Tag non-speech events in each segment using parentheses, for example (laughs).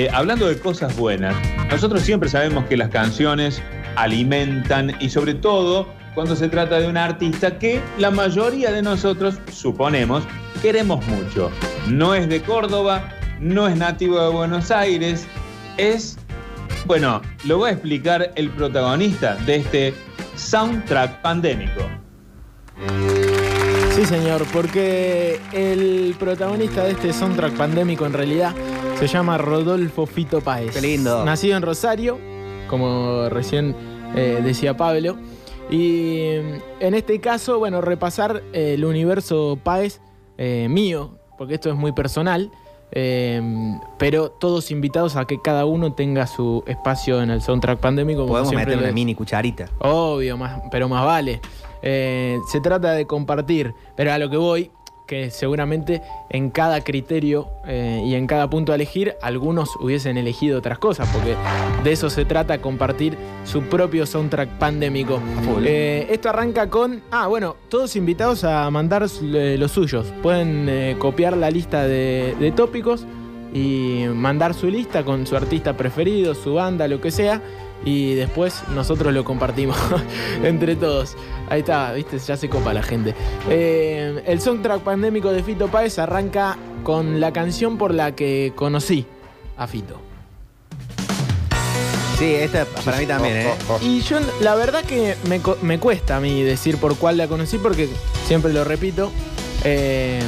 Eh, hablando de cosas buenas, nosotros siempre sabemos que las canciones alimentan y sobre todo cuando se trata de un artista que la mayoría de nosotros, suponemos, queremos mucho. No es de Córdoba, no es nativo de Buenos Aires, es, bueno, lo voy a explicar el protagonista de este soundtrack pandémico. Sí, señor, porque el protagonista de este soundtrack pandémico en realidad se llama Rodolfo Fito Páez. Qué lindo. Nacido en Rosario, como recién eh, decía Pablo. Y mm, en este caso, bueno, repasar eh, el universo Páez eh, mío, porque esto es muy personal. eh, pero todos invitados a que cada uno tenga su espacio en el soundtrack pandémico. Podemos meter una les- mini cucharita. Obvio, más, pero más vale. Eh, se trata de compartir, pero a lo que voy, que seguramente en cada criterio eh, y en cada punto a elegir, algunos hubiesen elegido otras cosas, porque de eso se trata, compartir su propio soundtrack pandémico. Eh, esto arranca con, ah, bueno, todos invitados a mandar eh, los suyos. Pueden eh, copiar la lista de, de tópicos y mandar su lista con su artista preferido, su banda, lo que sea. Y después nosotros lo compartimos (laughs) entre todos. Ahí está, viste, ya se copa la gente. Eh, el soundtrack pandémico de Fito Páez arranca con la canción por la que conocí a Fito. Sí, esta para mí también, ¿eh? Y yo, la verdad que me, me cuesta a mí decir por cuál la conocí, porque siempre lo repito, eh,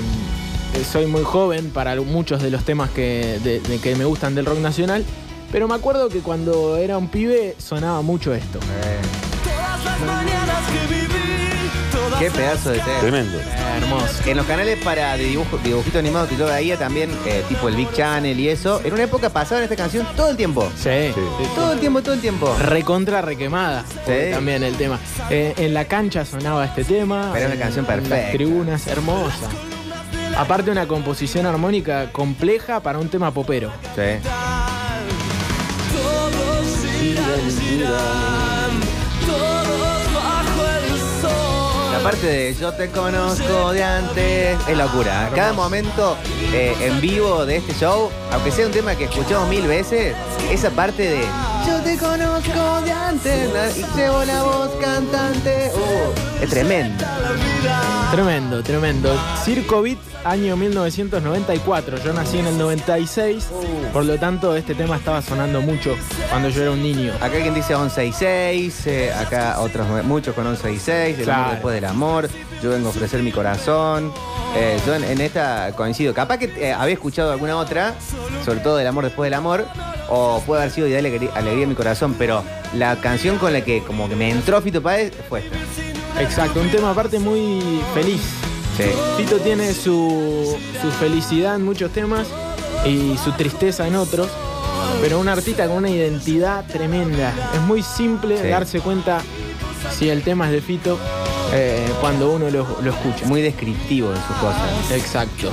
eh, soy muy joven para muchos de los temas que, de- de que me gustan del rock nacional, pero me acuerdo que cuando era un pibe sonaba mucho esto. Qué pedazo de tema. Tremendo. Eh, hermoso. En los canales para de dibujo, dibujito animado que yo veía también, eh, tipo el Big Channel y eso, en una época pasaban esta canción todo el tiempo. Sí. Todo el tiempo, todo el tiempo. Recontra requemada. porque Sí. También el tema. Eh, en la cancha sonaba este tema. Pero es una en- canción En las perfecta. tribunas, hermosa. Aparte una composición armónica compleja para un tema popero. Sí. La parte de yo te conozco de antes. Es locura. Cada momento eh, en vivo de este show, aunque sea un tema que escuchamos mil veces, esa parte de yo te conozco de antes y llevo la voz cantante, uh, es tremenda. Tremendo, tremendo. Circo Beat, año 1994. Yo nací en el 96, por lo tanto este tema estaba sonando mucho cuando yo era un niño. Acá alguien dice 11 y 6, eh, acá otros muchos con 11 y 6, el Claro. amor después del amor, yo vengo a ofrecer mi corazón. Eh, yo en, en esta coincido. Capaz que eh, había escuchado alguna otra, sobre todo del amor después del amor, o puede haber sido de alegría, alegría en mi corazón, pero la canción con la que como que me entró Fito Páez fue esta. Exacto, un tema aparte muy feliz. Sí. Fito tiene su, su felicidad en muchos temas y su tristeza en otros, pero un artista con una identidad tremenda. Es muy simple Sí. darse cuenta si el tema es de Fito eh, cuando uno lo, lo escucha. Muy descriptivo de sus cosas. Exacto.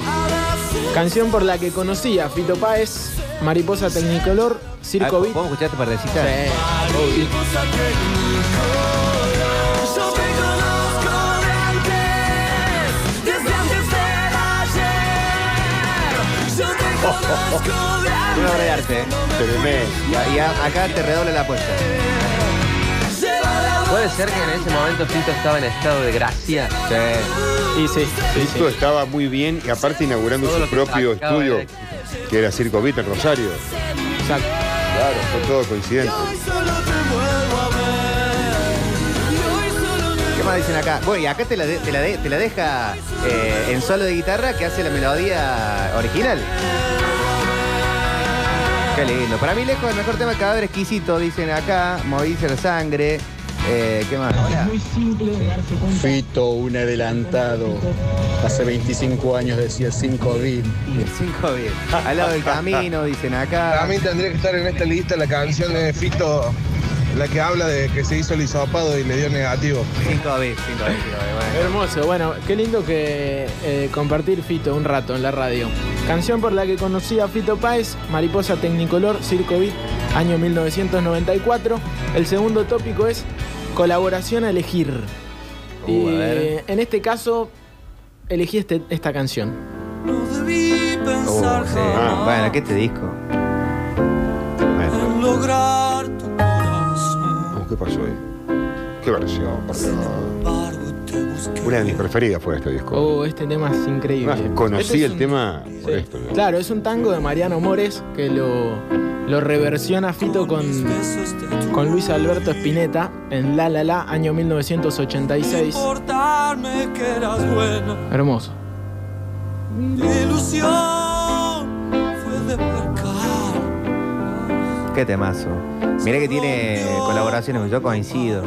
Canción por la que conocí a Fito Páez, Mariposa Tecnicolor, Circo Ah, Beat. ¿Podemos escuchar esta partecita? Sí, obvio. Una obra de arte. ¿eh? Tremendo. Y, a- acá te redobla la apuesta. Puede ser que en ese momento Fito estaba en estado de gracia. Y sí, sí, sí. Esto estaba muy bien y aparte inaugurando Todo su propio estudio. Que era Circo en Rosario. Exacto. Claro, fue todo coincidente. ¿Qué más dicen acá? Bueno, y acá te la, de- te la, de- te la deja eh, en solo de guitarra que hace la melodía original. Qué lindo. Para mí, lejos, el mejor tema cadáver exquisito, dicen acá. Morirse la sangre. Eh, ¿Qué más? Hola. Fito, un adelantado. Hace 25 años decía 5 bit. Y el 5 bien. Al lado del camino, dicen acá. Para mí tendría que estar en esta lista la canción de Fito, la que habla de que se hizo el hisopado y le dio negativo. 5 bien, 5 bien, bueno. Hermoso, bueno, qué lindo que eh, compartir Fito un rato en la radio. Canción por la que conocí a Fito Páez, Mariposa Tecnicolor, Circo Beat, año 1994. El segundo tópico es Colaboración a elegir. Uh, a ver. Eh, en este caso, elegí este, esta canción. No debí pensar uh, sí. ah, Bueno, ¿qué te disco? Bueno. Lograr tu corazón. Uh, ¿Qué pasó ahí? ¿Qué versión? Por una de mis preferidas fue este disco. Oh, este tema es increíble. Además, conocí Este es el un- tema por Sí. esto. ¿no? Claro, es un tango de Mariano Mores que lo, lo reversiona Fito con, con Luis Alberto Spinetta en La La La, año 1986. Importarme que eras buena. Hermoso. Qué temazo. Mirá que tiene colaboraciones, yo coincido.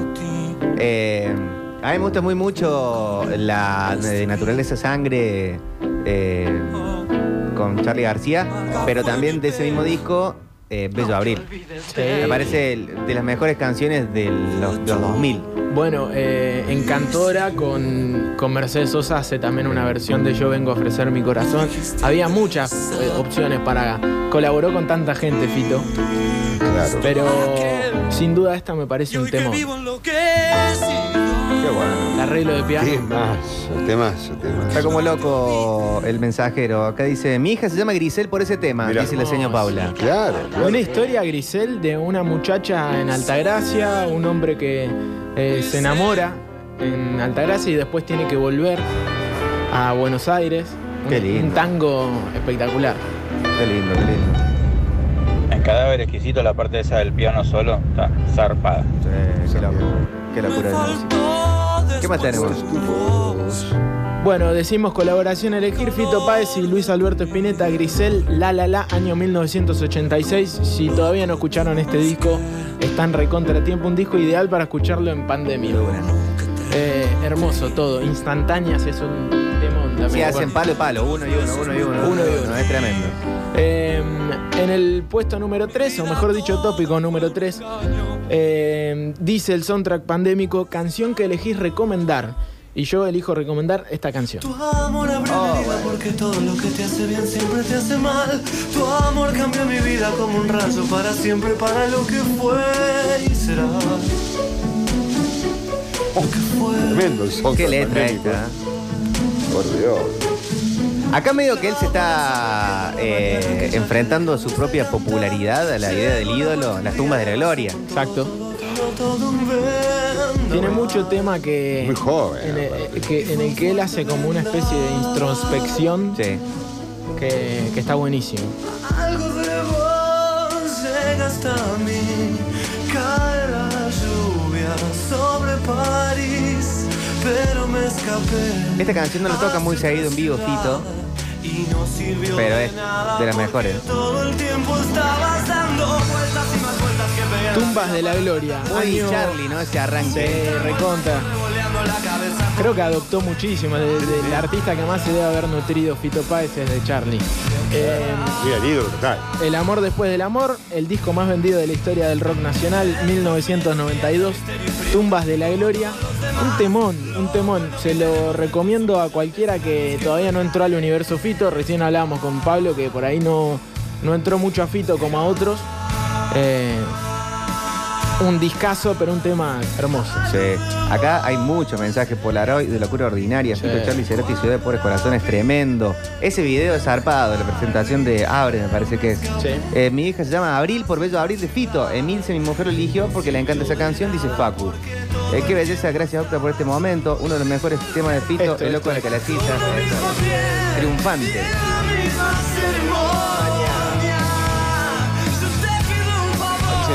Eh, a mí me gusta muy mucho la de Naturaleza Sangre eh, con Charlie García, pero también de ese mismo disco, eh, Bello Abril. Me parece de las mejores canciones de los, de los 2000. Bueno, eh, en Cantora con, con Mercedes Sosa hace también una versión de Yo vengo a ofrecer mi corazón. Había muchas eh, opciones para... Colaboró con tanta gente, Fito. Claro. Pero sin duda esta me parece un tema. Qué bueno. El arreglo de piano. Temazo, temazo, temazo. Está como loco el mensajero. Acá dice, mi hija se llama Grisel por ese tema, Mirá. dice la señora Paula. Claro, claro. Una historia, Grisel, de una muchacha en Altagracia, un hombre que eh, se enamora en Altagracia y después tiene que volver a Buenos Aires. Un- Qué lindo. Un tango espectacular. Qué lindo, qué lindo. En Cadáver Exquisito, la parte esa del piano solo está zarpada. Sí, qué, loco. qué locura de música. ¿Qué más tenemos? Bueno, decimos colaboración elegir Fito Páez y Luis Alberto Spinetta, Grisel, La La La, año 1986. Si todavía no escucharon este disco, están recontra tiempo. Un disco ideal para escucharlo en pandemia. Eh, hermoso todo, instantáneas, es un temón también. Sí, hacen palo y palo, uno y uno, uno y uno. Uno y uno. Es tremendo. Eh, en el puesto número 3, o mejor dicho, tópico número 3, dice el soundtrack pandémico, canción que elegís recomendar. Y yo elijo recomendar esta canción. Tu amor abrió mi vida porque todo lo que te hace bien siempre te hace mal. Tu amor cambió mi vida como un rayo para siempre, para lo que fue y será. Lo que fue. Tremendo el soundtrack Qué letra pandémico. esta. Por Dios. Acá medio que él se está eh, enfrentando a su propia popularidad, a la idea del ídolo, las tumbas de la gloria. Exacto. Tiene mucho tema que Muy joven, en, el, que- en el que él hace como una especie de introspección Sí. que, que está buenísimo. Algo de vos llega hasta mí. Cae la lluvia sobre París, pero me escapé. Esta canción no la toca muy seguido en vivo, Fito, Y no sirvió pero de es de las mejores. Todo el tiempo estabas dando vueltas y más vueltas que pegar. Tumbas de la Gloria. Muy Charlie, ¿no? Ese Sí, arranque. Creo que adoptó muchísimo. El, el artista que más se debe haber nutrido Fito Páez es de Charlie. Eh, Mira, el ídolo total. el amor después del amor, el disco más vendido de la historia del rock nacional, 1992. Tumbas de la Gloria. Un temón, un temón. Se lo recomiendo a cualquiera que todavía no entró al universo Fito. Recién hablábamos con Pablo que por ahí no, no entró mucho a Fito como a otros. Eh, un discazo, pero un tema hermoso. Sí. Acá hay muchos mensajes Polaroid de locura ordinaria. Sí. Fito Charlie Cerati, Ciudad de Pobres Corazones, tremendo. Ese video es zarpado, la presentación de Abre, me parece que es. Sí. Eh, mi hija se llama Abril por Bello Abril de Fito. Emilce, mi mujer, lo eligió porque le encanta esa canción, dice Facu. Eh, qué belleza, gracias Octa por este momento. Uno de los mejores temas de Fito, Esto, el loco de la calacita. Triunfante.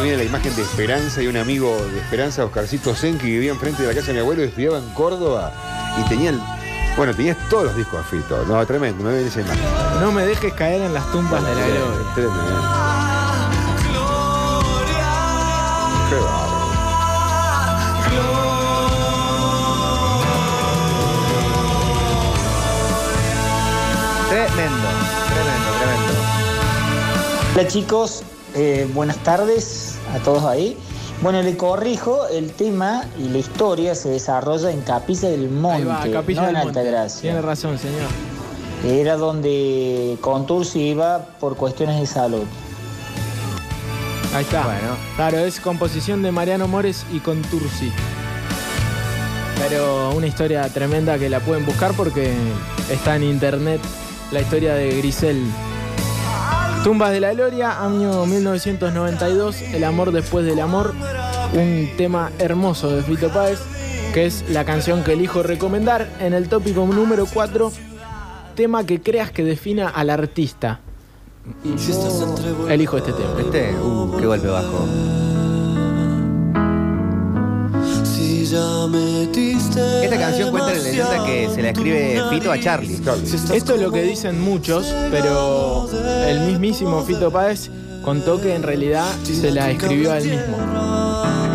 Viene la imagen de Esperanza y un amigo de Esperanza, Oscarcito Zen, que vivía enfrente de la casa de mi abuelo y estudiaba en Córdoba. Y tenía el. Bueno, tenías todos los discos Fito. No, tremendo, me viene esa imagen. No me dejes caer en las tumbas de la gloria. Tremendo. Qué bárbaro. Tremendo, tremendo, tremendo. Hola chicos, eh, buenas tardes a todos ahí. Bueno, le corrijo, el tema y la historia se desarrolla en Capilla del Monte, va, Capilla no del en Monte. Altagracia. Tiene razón, señor. Era donde Contursi iba por cuestiones de salud. Ahí está. Bueno. Claro, es composición de Mariano Mores y Contursi. Pero una historia tremenda que la pueden buscar porque está en internet la historia de Grisel. Tumbas de la Gloria, año 1992, El amor después del amor. un tema hermoso de Fito Páez, que es la canción que elijo recomendar en el tópico número 4, tema que creas que defina al artista. Elijo este tema. Este, uh, qué golpe bajo. Esta canción cuenta la leyenda que se la escribe Fito a Charlie. Esto es lo que dicen muchos, pero el mismísimo Fito Páez contó que en realidad se la escribió a él mismo.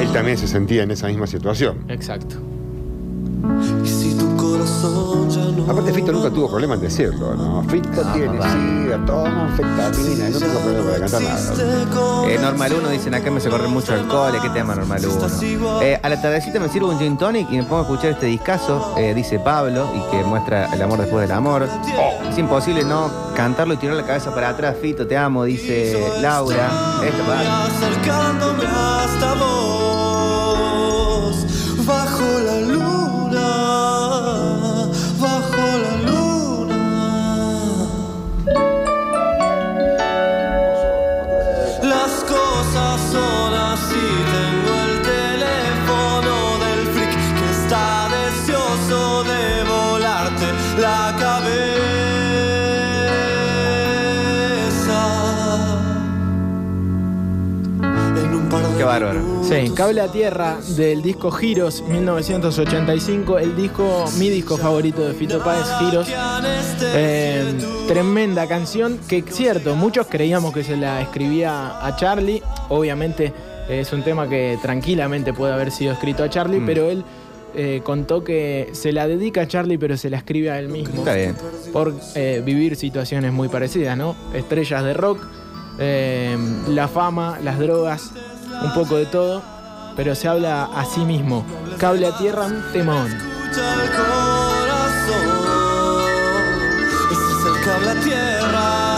Él también se sentía en esa misma situación. Exacto. Aparte, Fito nunca tuvo problema en decirlo, ¿no? Fito tiene sida, toma anfetamina, no tengo problema para cantar nada. Eh, normal 1 dicen acá me se corre mucho alcohol, ¿qué tema Normal 1? Eh, a la tardecita me sirvo un gin tonic y me pongo a escuchar este discazo, eh, dice Pablo, y que muestra el amor después del amor. Es imposible no cantarlo y tirar la cabeza para atrás, Fito, te amo, dice Laura. Esto va. acercándome hasta vos bárbaro. Sí, Cable a Tierra del disco Giros 1985, el disco, mi disco favorito de Fito Páez, Giros. Eh, tremenda canción que, cierto, muchos creíamos que se la escribía a Charlie. Obviamente eh, es un tema que tranquilamente puede haber sido escrito a Charlie, Mm. pero él eh, contó que se la dedica a Charlie, pero se la escribe a él mismo. Está bien. Por eh, vivir situaciones muy parecidas, ¿no? Estrellas de rock, eh, la fama, las drogas, un poco de todo, pero se habla a sí mismo. Cable a tierra, un temón. escucha el corazón ese es el cable a tierra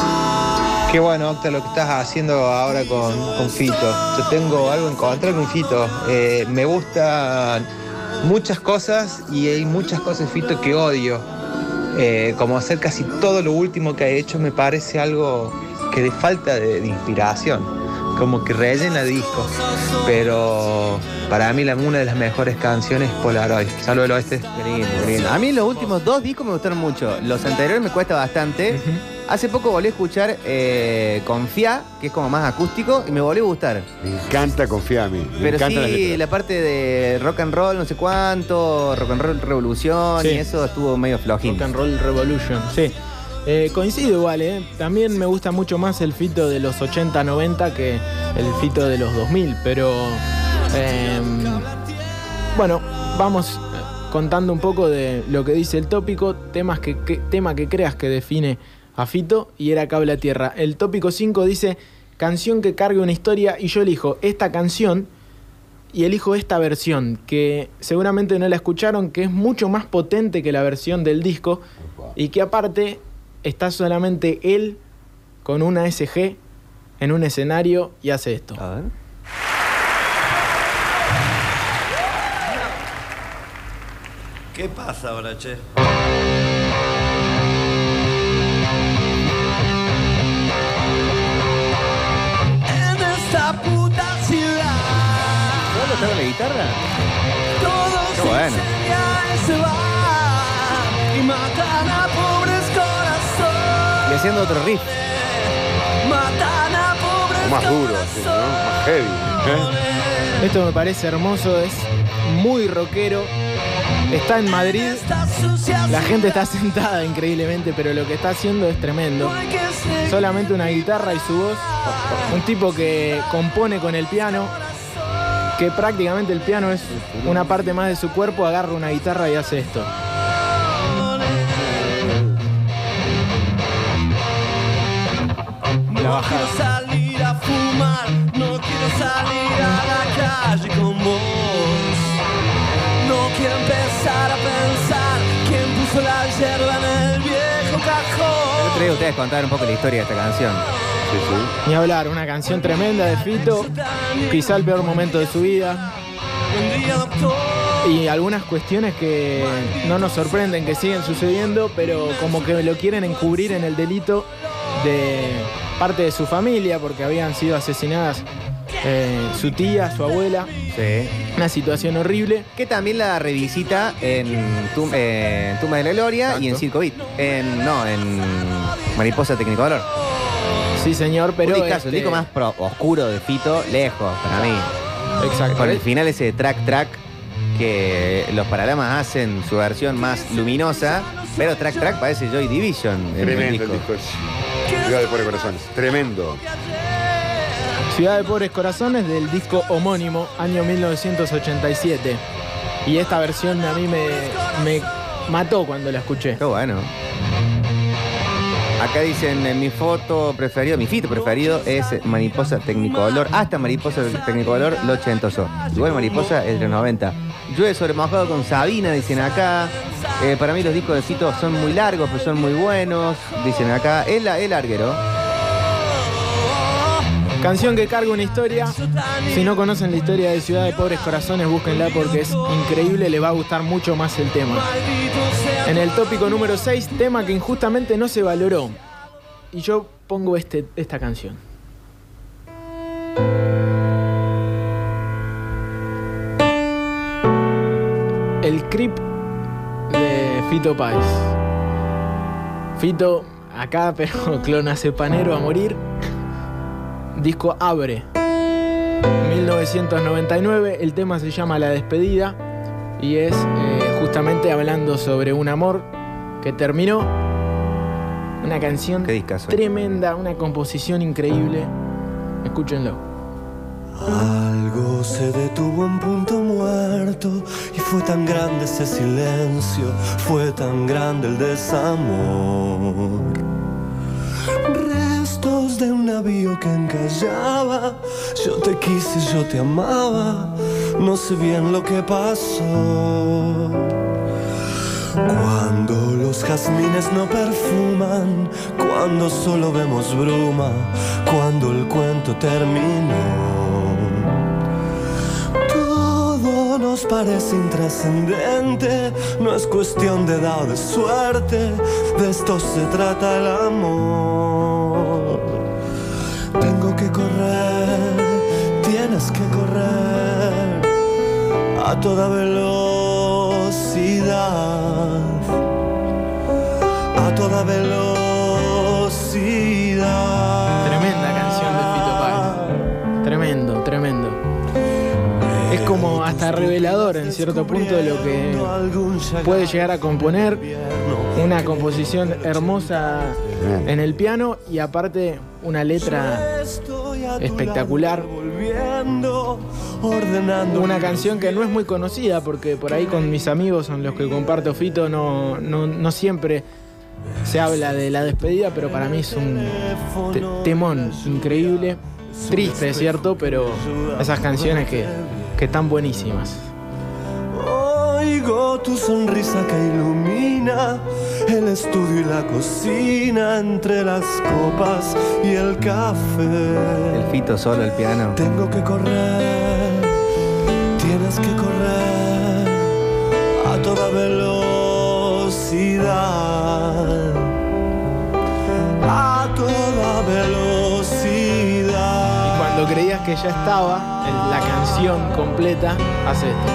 Qué bueno, Octa, lo que estás haciendo ahora con, con Fito. Yo tengo algo en contra con Fito. Eh, me gustan muchas cosas y hay muchas cosas de Fito que odio. Eh, como hacer casi todo lo último que ha hecho me parece algo que de falta de, de inspiración. Como que rellena discos. Pero para mí la, una de las mejores canciones es Polaroid. Salvo del oeste. A mí los últimos dos discos me gustaron mucho. Los anteriores me cuesta bastante. Hace poco volví a escuchar eh, Confía, que es como más acústico, y me volvió a gustar. Me encanta, confía a mí. Me Pero la sí, la parte de rock and roll, no sé cuánto, rock and roll revolución, Sí. y eso estuvo medio flojín. Rock and Roll Revolution, sí. Eh, coincido igual, ¿eh? También me gusta mucho más el fito de los 80-90 que el fito de los 2000, pero eh, bueno, vamos eh, contando un poco de lo que dice el tópico, temas que, que- tema que creas que define a Fito y era Cable a Tierra. El tópico 5 dice canción que cargue una historia y yo elijo esta canción y elijo esta versión que seguramente no la escucharon, que es mucho más potente que la versión del disco y que aparte está solamente él con una SG en un escenario y hace esto. A ver. ¿Qué pasa ahora, che? En esta puta ciudad ¿Solo estaba la guitarra? todos Qué bueno. se van y matan a corazones. Y haciendo otro riff. O más duro, así, ¿no? Más heavy. ¿eh? Esto me parece hermoso, es muy rockero. Está en Madrid, la gente está sentada increíblemente, pero lo que está haciendo es tremendo. Solamente una guitarra y su voz. Un tipo que compone con el piano, que prácticamente el piano es una parte más de su cuerpo, agarra una guitarra y hace esto. La No quiero salir a fumar, no quiero salir a la calle con vos. No quiero empezar a pensar quién puso la yerba en el viejo cajón. otro día ustedes contaron un poco la historia de esta canción. Sí, sí. Ni hablar, una canción tremenda de Fito, quizá el peor momento de su vida. Y algunas cuestiones que no nos sorprenden que siguen sucediendo, pero como que lo quieren encubrir en el delito de parte de su familia, porque habían sido asesinadas eh, su tía, su abuela. Sí. Una situación horrible. Que también la revisita en Tum- eh, Tumba de la Gloria y en Circo Beat. En, no, en Mariposa Tecnicolor. Sí, señor, pero. un discazo, el este, disco más pro- oscuro de Fito, lejos, para mí. Exacto. Con el final ese de track track que los Paralamas hacen su versión más luminosa, pero track track parece Joy Division. en el Tremendo el disco. Ciudad de Pobres Corazones. Tremendo. Ciudad de Pobres Corazones del disco homónimo, año 1987. Y esta versión a mí me, me mató cuando la escuché. Qué bueno. Acá dicen, en mi foto preferido, mi fito preferido es Mariposa Tecnicolor. Hasta Mariposa Tecnicolor, lo ochentoso. Igual Mariposa es de los 90. Llueve sobre mojado con Sabina, dicen acá. Eh, para mí los discos de Fito son muy largos, pero son muy buenos, dicen acá. El, el larguero. Canción que carga una historia. Si no conocen la historia de Ciudad de Pobres Corazones, búsquenla porque es increíble, les va a gustar mucho más el tema. En el tópico número 6, tema que injustamente no se valoró. Y yo pongo este, esta canción. Creep de Fito Páez. Fito, acá, (laughs) pero clonacepanero a morir. Disco Abre. 1999, el tema se llama La despedida y es eh, justamente hablando sobre un amor que terminó. Una canción discazo. tremenda, una composición increíble. Escúchenlo. Algo se detuvo en punto muerto y fue tan grande ese silencio, fue tan grande el desamor. Restos de un navío que encallaba, yo te quise, yo te amaba, no sé bien lo que pasó. Cuando los jazmines no perfuman, cuando solo vemos bruma, cuando el cuento terminó. Nos parece intrascendente, no es cuestión de edad o de suerte, de esto se trata el amor. Tengo que correr, tienes que correr a toda velocidad, a toda velocidad. Revelador en cierto punto de lo que puede llegar a componer. Una composición hermosa en el piano y aparte una letra espectacular. Una canción que no es muy conocida porque por ahí con mis amigos con los que comparto Fito no, no, no siempre se habla de la despedida, pero para mí es un te- temón increíble. Triste, cierto, pero esas canciones que, que están buenísimas. Oigo tu sonrisa que ilumina el estudio y la cocina entre las copas y el café. El Fito solo, el piano. Tengo que correr, tienes que correr a toda velocidad. Que ya estaba, el- la canción completa hace esto.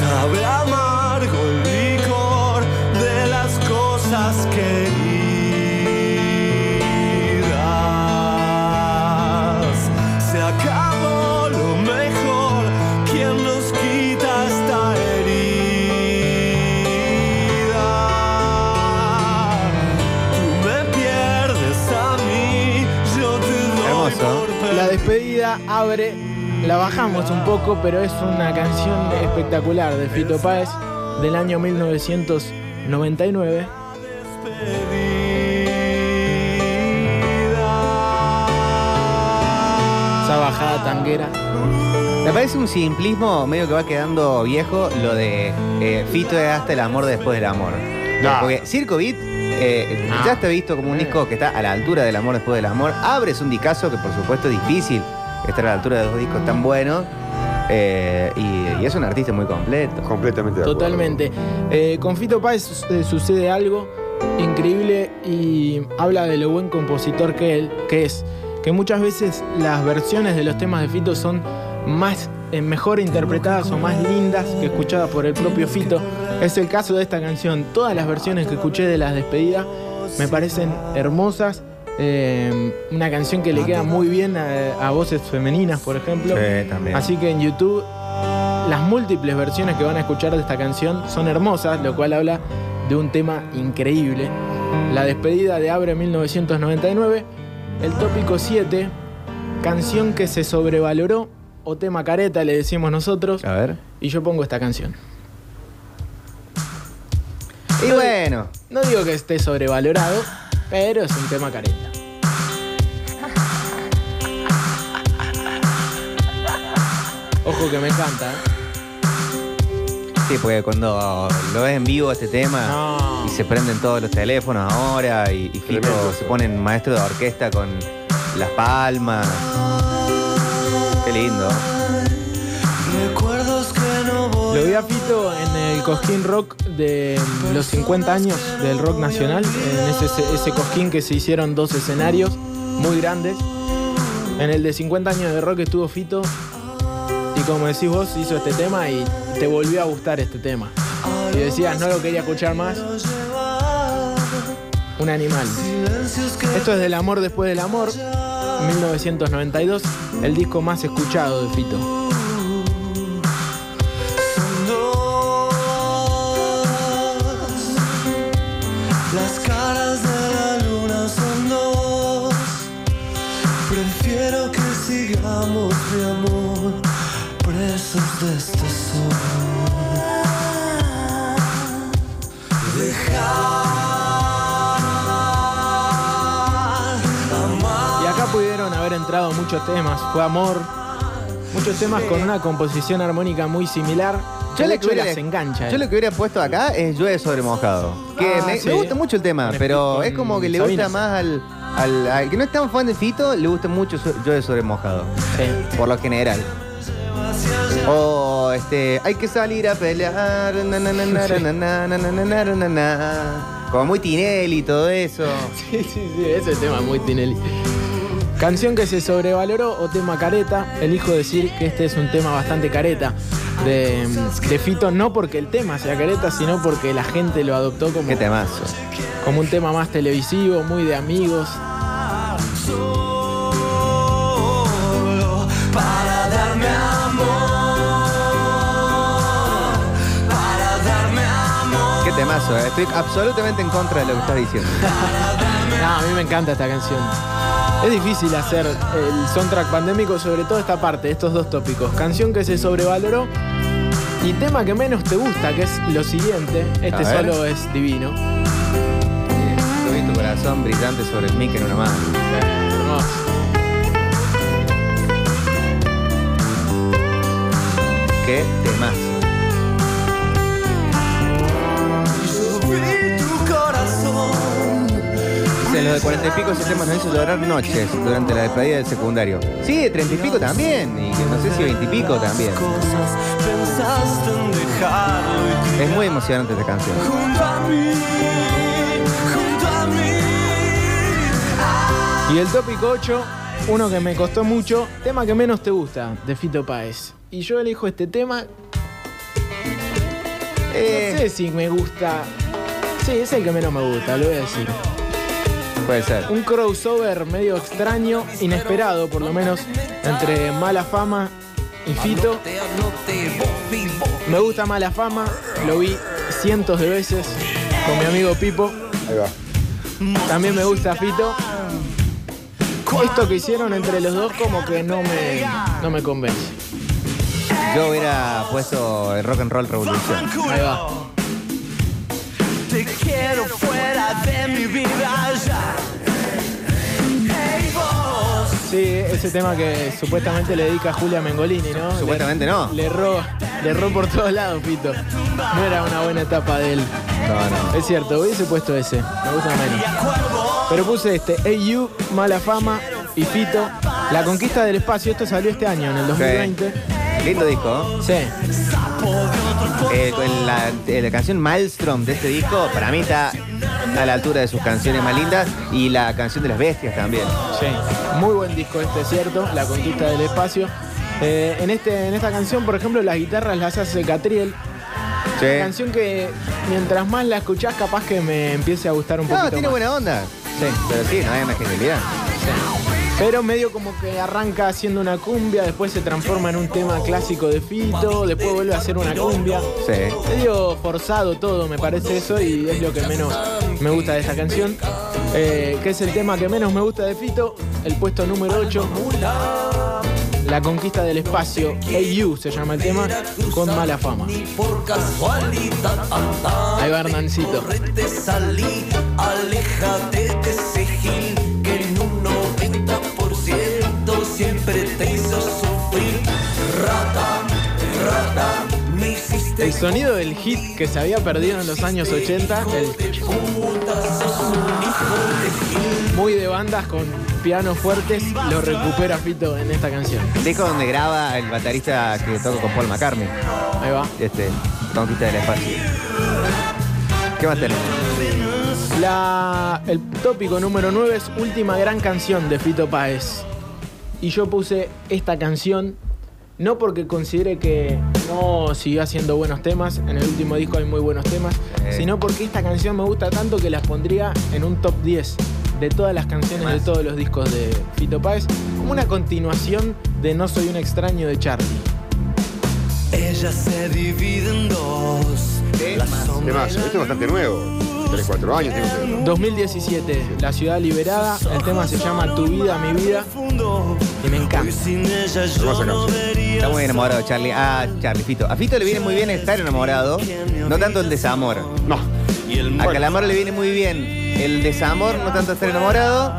Sabe amargo el licor de las cosas queridas. Despedida abre, la bajamos un poco, pero es una canción espectacular de Fito Páez del año 1999. Esa bajada tanguera. Me parece un simplismo medio que va quedando viejo lo de eh, Fito es hasta el amor después del amor. No. Porque Circo Beat eh, Ah. ya está visto como un disco que está a la altura del amor después del amor. Abre es un discazo que por supuesto es difícil estar a la altura de dos discos tan buenos. eh, y, y es un artista muy completo. Completamente de. Totalmente. Eh, con Fito Páez eh, sucede algo increíble y habla de lo buen compositor que él, que es. que muchas veces las versiones de los temas de Fito son más eh, mejor interpretadas o más lindas que escuchadas por el propio Fito. Es el caso de esta canción. Todas las versiones que escuché de las despedidas me parecen hermosas. Eh, una canción que le queda muy bien a, a voces femeninas, por ejemplo. Sí, también. Así que en YouTube las múltiples versiones que van a escuchar de esta canción son hermosas, lo cual habla de un tema increíble. La despedida de Abre 1999, el tópico 7, canción que se sobrevaloró o tema careta le decimos nosotros. A ver. Y yo pongo esta canción. Y bueno. No digo que esté sobrevalorado, pero es un tema careta. Ojo que me encanta, ¿eh? Sí, porque cuando lo ves en vivo este tema No. y se prenden todos los teléfonos ahora y, y Fito se ponen maestro de orquesta con las palmas. Qué lindo. Lo vi a Fito en el Cosquín Rock de mm, los 50 años del rock nacional, en ese, ese que se hicieron dos escenarios muy grandes. En el de 50 años de rock estuvo Fito y como decís vos hizo este tema y te volvió a gustar este tema. Y decías, no lo quería escuchar más. Un animal. Esto es del amor después del amor, 1992, el disco más escuchado de Fito. muchos temas. Fue amor. Muchos temas con una composición armónica muy similar. Yo lo, que hubiera, se engancha, yo lo que hubiera puesto acá es llueve sobre mojado. Que ah, me, gusta mucho el tema, pero es como que le gusta más al, al, que no es tan fan de Fito, le gusta mucho so, llueve sobre mojado. Por lo general. O este, hay que salir a pelear. Como muy Tinelli y todo eso. (laughs) Sí, sí, sí, ese tema muy Tinelli. Canción que se sobrevaloró o tema careta. Elijo decir que este es un tema bastante careta de, de Fito, no porque el tema sea careta, sino porque la gente lo adoptó como, Qué temazo. como un tema más televisivo, muy de amigos. Qué temazo, eh. Estoy absolutamente en contra de lo que estás diciendo. (laughs) No, a mí me encanta esta canción. Es difícil hacer el soundtrack pandémico, sobre todo esta parte, estos dos tópicos. Canción que se sobrevaloró y tema que menos te gusta, que es lo siguiente. Este solo es divino. Subí tu corazón brillante sobre el mic en una mano. Hermoso. Qué temazo. Lo de cuarenta y pico ese tema nos hizo llorar noches durante la despedida del secundario. Sí, de treinta y pico también. Y que no sé si veinte y pico también. Es muy emocionante esta canción. junto a mí, junto a mí. Y el tópico 8, uno que me costó mucho, tema que menos te gusta, de Fito Páez. Y yo elijo este tema. Eh. No sé si me gusta. Sí, es el que menos me gusta, lo voy a decir. Puede ser. Un crossover medio extraño, inesperado por lo menos, entre Mala Fama y Fito. Me gusta Mala Fama, lo vi cientos de veces con mi amigo Pipo. Ahí va. También me gusta Fito. Esto que hicieron entre los dos como que no me, no me convence. Yo hubiera puesto el Rock and Roll Revolution. Ahí va. Te quiero fuera de ese tema que supuestamente le dedica a Julia Mengolini, ¿no? Supuestamente Le- no. Le erró, le erró por todos lados, Pito. No era una buena etapa de él. No, no. Es cierto, hubiese puesto ese. Me gusta menos. Pero puse este, AU, Mala Fama y Fito. La conquista del espacio, esto salió este año, en el 2020. Lindo disco. Sí. Eh, la, eh, la canción Maelstrom de este disco, para mí está a la altura de sus canciones más lindas y la canción de las bestias también. Sí, muy buen disco este, ¿cierto? La conquista del espacio. Eh, en, este, en esta canción, por ejemplo, las guitarras las hace Catriel. Sí. Canción que mientras más la escuchás, capaz que me empiece a gustar un poquito No, tiene más. buena onda. Sí, pero sí, no hay una genialidad. Pero medio como que arranca haciendo una cumbia, después se transforma en un tema clásico de Fito, después vuelve a hacer una cumbia. Sí. Medio forzado todo, me parece eso, y es lo que menos me gusta de esta canción. Eh, que es el tema que menos me gusta de Fito, el puesto número 8. La conquista del espacio, AU se llama el tema, con mala fama. Por casualidad andar. Ahí va Hernancito. Aléjate de El sonido del hit que se había perdido en los años 80, el muy de bandas con pianos fuertes, lo recupera Fito en esta canción. Disco donde graba el baterista que toca con Paul McCartney. Ahí va. Este, Conquista del Espacio. ¿Qué más tenemos? La, el tópico número 9 es última gran canción de Fito Páez. Y yo puse esta canción no porque considere que no siguió haciendo buenos temas, en el último disco hay muy buenos temas, Eh. sino porque esta canción me gusta tanto que las pondría en un top 10 de todas las canciones de todos los discos de Fito Páez, como una continuación de No Soy un extraño de Charlie. Ella se divide en dos. Esto es bastante nuevo. 3, 4 años que 2017, La Ciudad Liberada, el tema se llama Tu vida, mi vida, y me encanta. Está muy enamorado Charlie. Ah, Charlie Fito. A Fito le viene muy bien estar enamorado, no tanto el desamor. No. A Calamaro le viene muy bien el desamor, no tanto estar enamorado.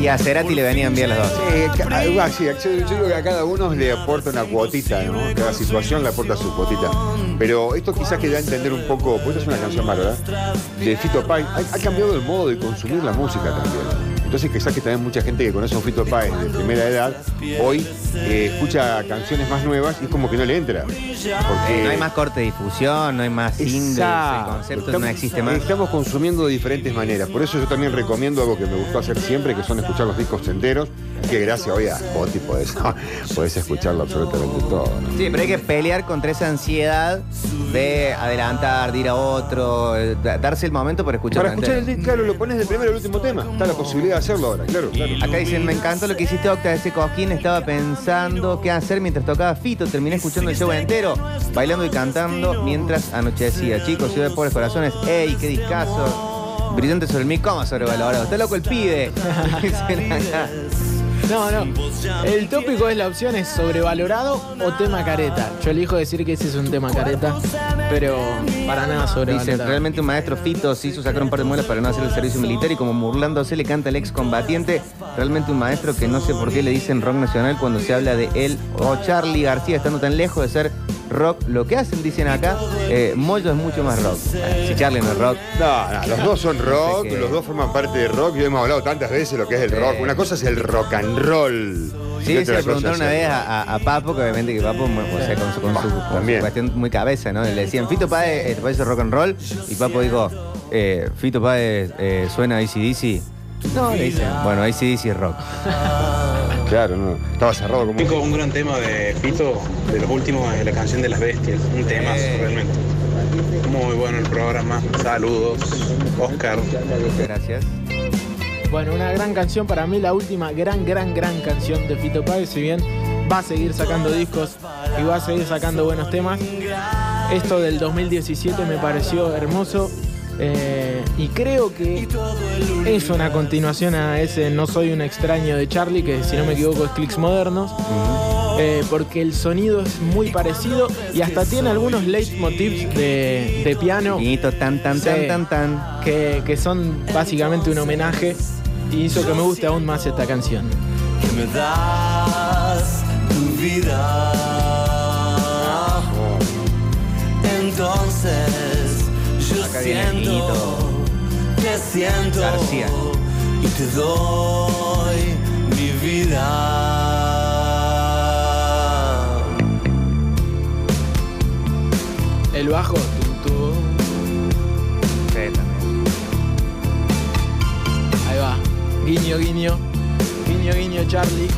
Y a Cerati le venían bien las dos. Sí, ah, sí, yo, yo digo que a cada uno le aporta una cuotita, ¿no? Cada situación le aporta su cuotita. Pero esto quizás que da a entender un poco, pues esta es una canción más, ¿verdad? De Fito. Ha, ha cambiado el modo de consumir la música también. Entonces quizás que también mucha gente que conoce a un Fito Páez de primera edad, hoy eh, escucha canciones más nuevas y es como que no le entra. Porque No hay más corte de difusión, no hay más singles, el concepto no existe más. Estamos consumiendo de diferentes maneras. Por eso yo también recomiendo algo que me gustó hacer siempre, que son escuchar los discos enteros. Que gracias hoy a Spotify podés, (laughs) podés escucharlo absolutamente todo. ¿no? Sí, pero hay que pelear contra esa ansiedad de adelantar, de ir a otro, eh, da- darse el momento para escuchar. Para escuchar el disco, claro, lo pones del primero al último tema. Está la posibilidad de hacerlo ahora, claro, claro. Acá dicen, me encantó lo que hiciste, Octa, ese coquín. Estaba pensando qué hacer mientras tocaba Fito. Terminé escuchando el show entero, bailando y cantando mientras anochecía. Chicos, Ciudad de Pobres Corazones, ¡ey, qué discazo! Brillante sobre mí, ¿cómo sobrevalorado? Está loco el pibe. (laughs) Dicen acá. No, no. El tópico es la opción es sobrevalorado o tema careta. Yo elijo decir que ese es un tema careta, pero para nada sobrevalorado. realmente un maestro Fito se hizo sacar un par de muelas para no hacer el servicio militar y como burlándose le canta al ex combatiente. Realmente un maestro que no sé por qué le dicen rock nacional cuando se habla de él o Charlie García estando tan lejos de ser rock. Lo que hacen, dicen acá, eh, Moyo es mucho más rock. Si Charlie no es rock. No, no, los dos son rock, los dos forman parte de rock. Y hemos hablado tantas veces de lo que es el rock. Una cosa es el rock and roll. Sí, se le preguntaron una vez a, a- a Papo, que obviamente que Papo, o sea, con su, con su- con su También. cuestión muy cabeza, ¿no? Le decían, Fito Páez, eh, ¿te parece rock and roll? Y Papo dijo, eh, Fito Páez eh, suena a ACDC. No, le dicen, bueno, ACDC es rock. (laughs) Claro, no. Estaba cerrado como Pico, un gran tema de Fito, de los últimos, es la canción de las bestias. Un temazo, realmente. Muy bueno el programa. Saludos, Oscar. Gracias. Bueno, una gran canción para mí, la última gran, gran, gran canción de Fito Páez, si bien va a seguir sacando discos y va a seguir sacando buenos temas. Esto del 2017 me pareció hermoso eh, y creo que es una continuación a ese No Soy un extraño de Charlie, que si no me equivoco es Clicks Modernos. eh, porque el sonido es muy parecido y hasta tiene algunos leitmotivs de, de piano tan, tan, tan, tan, tan. que, que son básicamente un homenaje y hizo que me guste aún más esta canción. que me das tu vida. Entonces Acá viene te siento García. y te doy mi vida. El bajo, Sí, también. Guiño, guiño. Guiño, guiño, Charlie.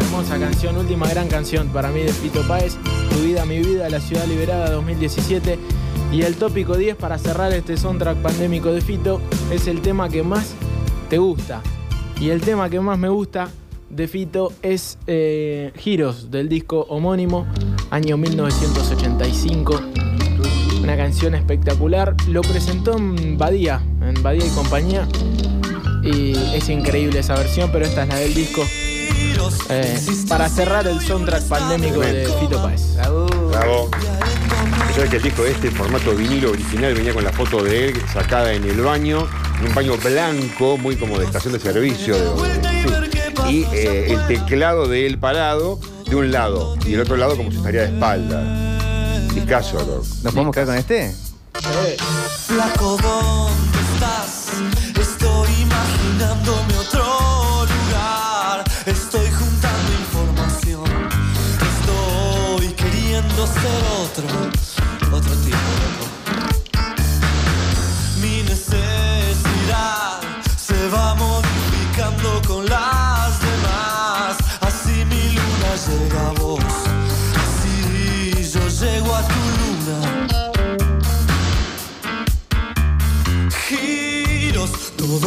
Hermosa canción, última gran canción para mí de Fito Páez. Tu vida, mi vida, la ciudad liberada 2017. Y el tópico 10 para cerrar este soundtrack pandémico de Fito es el tema que más te gusta. Y el tema que más me gusta de Fito es eh, Giros del disco homónimo, año 1985. Una canción espectacular. Lo presentó en Badía, en Badía y compañía. Y es increíble esa versión, pero esta es la del disco. Eh, para cerrar el soundtrack pandémico de Fito Páez. Bravo. Sabes que el disco este, en formato vinilo original, venía con la foto de él sacada en el baño, un baño blanco, muy como de estación de servicio. de- sí. Y eh, el teclado de él parado de un lado y el otro lado como si estaría de espalda. Discaso, loco. ¿Nos podemos quedar con este? Flaco, ¿dónde estás? Estoy imaginándome otro lugar. Estoy juntando información. Estoy queriendo ser otro,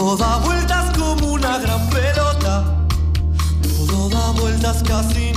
todo da vueltas como una gran pelota, todo da vueltas casi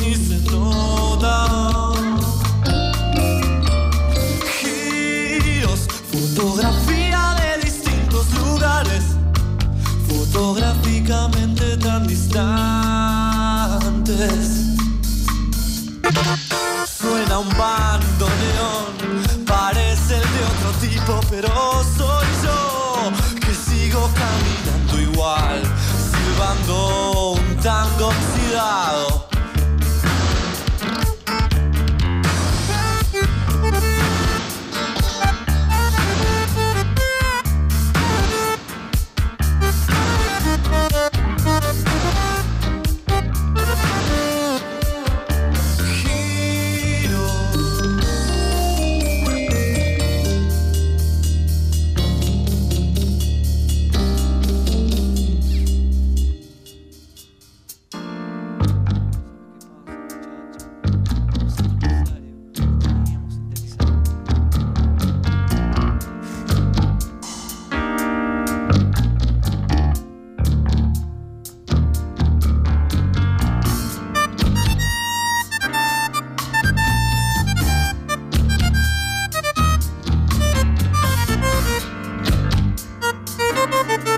giros